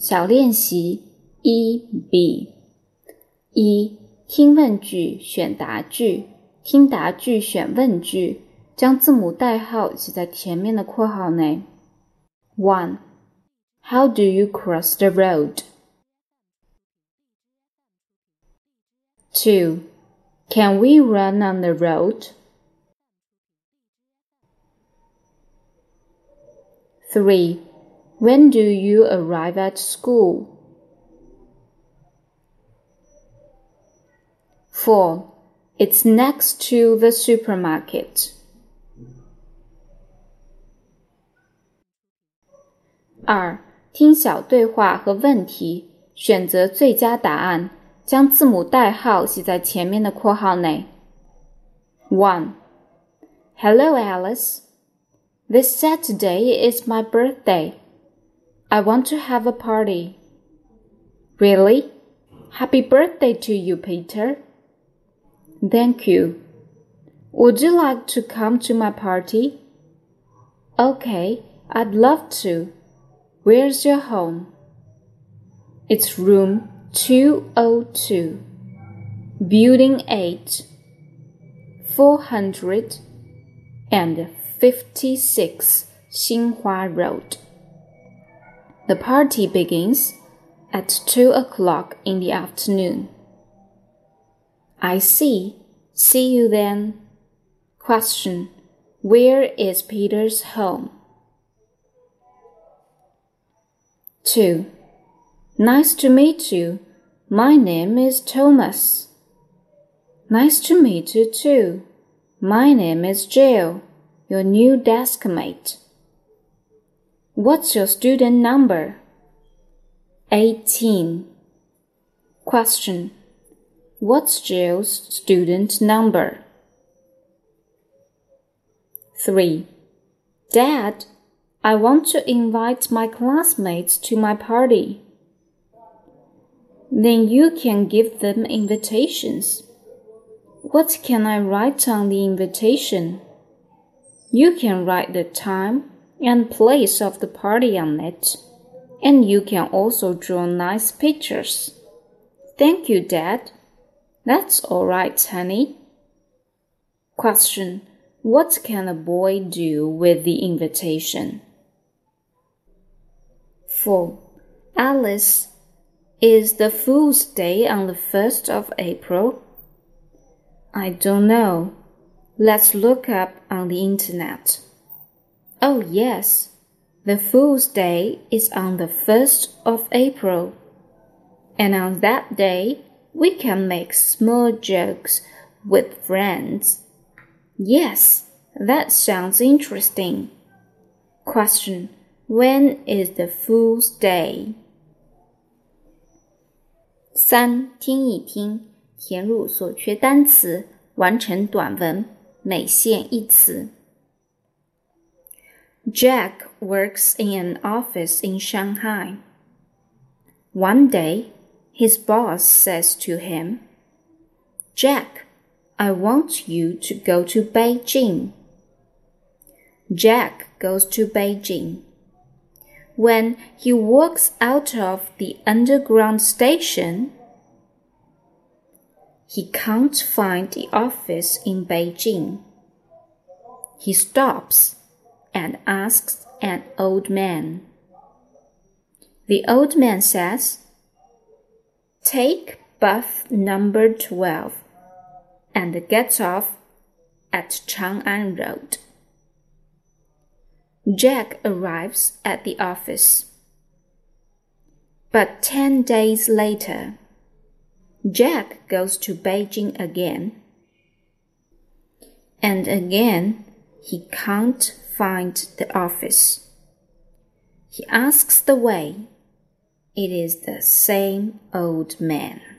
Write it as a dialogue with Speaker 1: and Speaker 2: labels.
Speaker 1: 小练习一 B 一听问句选答句，听答句选问句，将字母代号写在前面的括号内。One How do you cross the road? Two Can we run on the road? Three when do you arrive at school? 4. It's next to the supermarket. 二、听小对话和问题，选择最佳答案，将字母代号写在前面的括号内。One. Hello, Alice. This Saturday is my birthday. I want to have a party. Really? Happy birthday to you, Peter. Thank you. Would you like to come to my party? Okay, I'd love to. Where's your home? It's room 202, Building 8, 456 Xinhua Road. The party begins at two o'clock in the afternoon. I see. See you then. Question. Where is Peter's home? 2. Nice to meet you. My name is Thomas. Nice to meet you too. My name is Jill, your new desk mate. What's your student number? 18. Question. What's Jill's student number? 3. Dad, I want to invite my classmates to my party. Then you can give them invitations. What can I write on the invitation? You can write the time and place of the party on it. And you can also draw nice pictures. Thank you, Dad. That's all right, honey. Question. What can a boy do with the invitation? 4. Alice, is the Fool's Day on the 1st of April? I don't know. Let's look up on the internet. Oh, yes. The Fool's Day is on the 1st of April. And on that day, we can make small jokes with friends. Yes, that sounds interesting. Question When is the Fool's Day? 三，听一听，填入所缺单词，完成短文，每线一词。 Jack works in an office in Shanghai. One day, his boss says to him, Jack, I want you to go to Beijing. Jack goes to Beijing. When he walks out of the underground station, he can't find the office in Beijing. He stops and asks an old man. The old man says, Take bus number 12 and get off at Chang'an Road. Jack arrives at the office. But 10 days later, Jack goes to Beijing again. And again, he can't find the office. He asks the way. It is the same old man.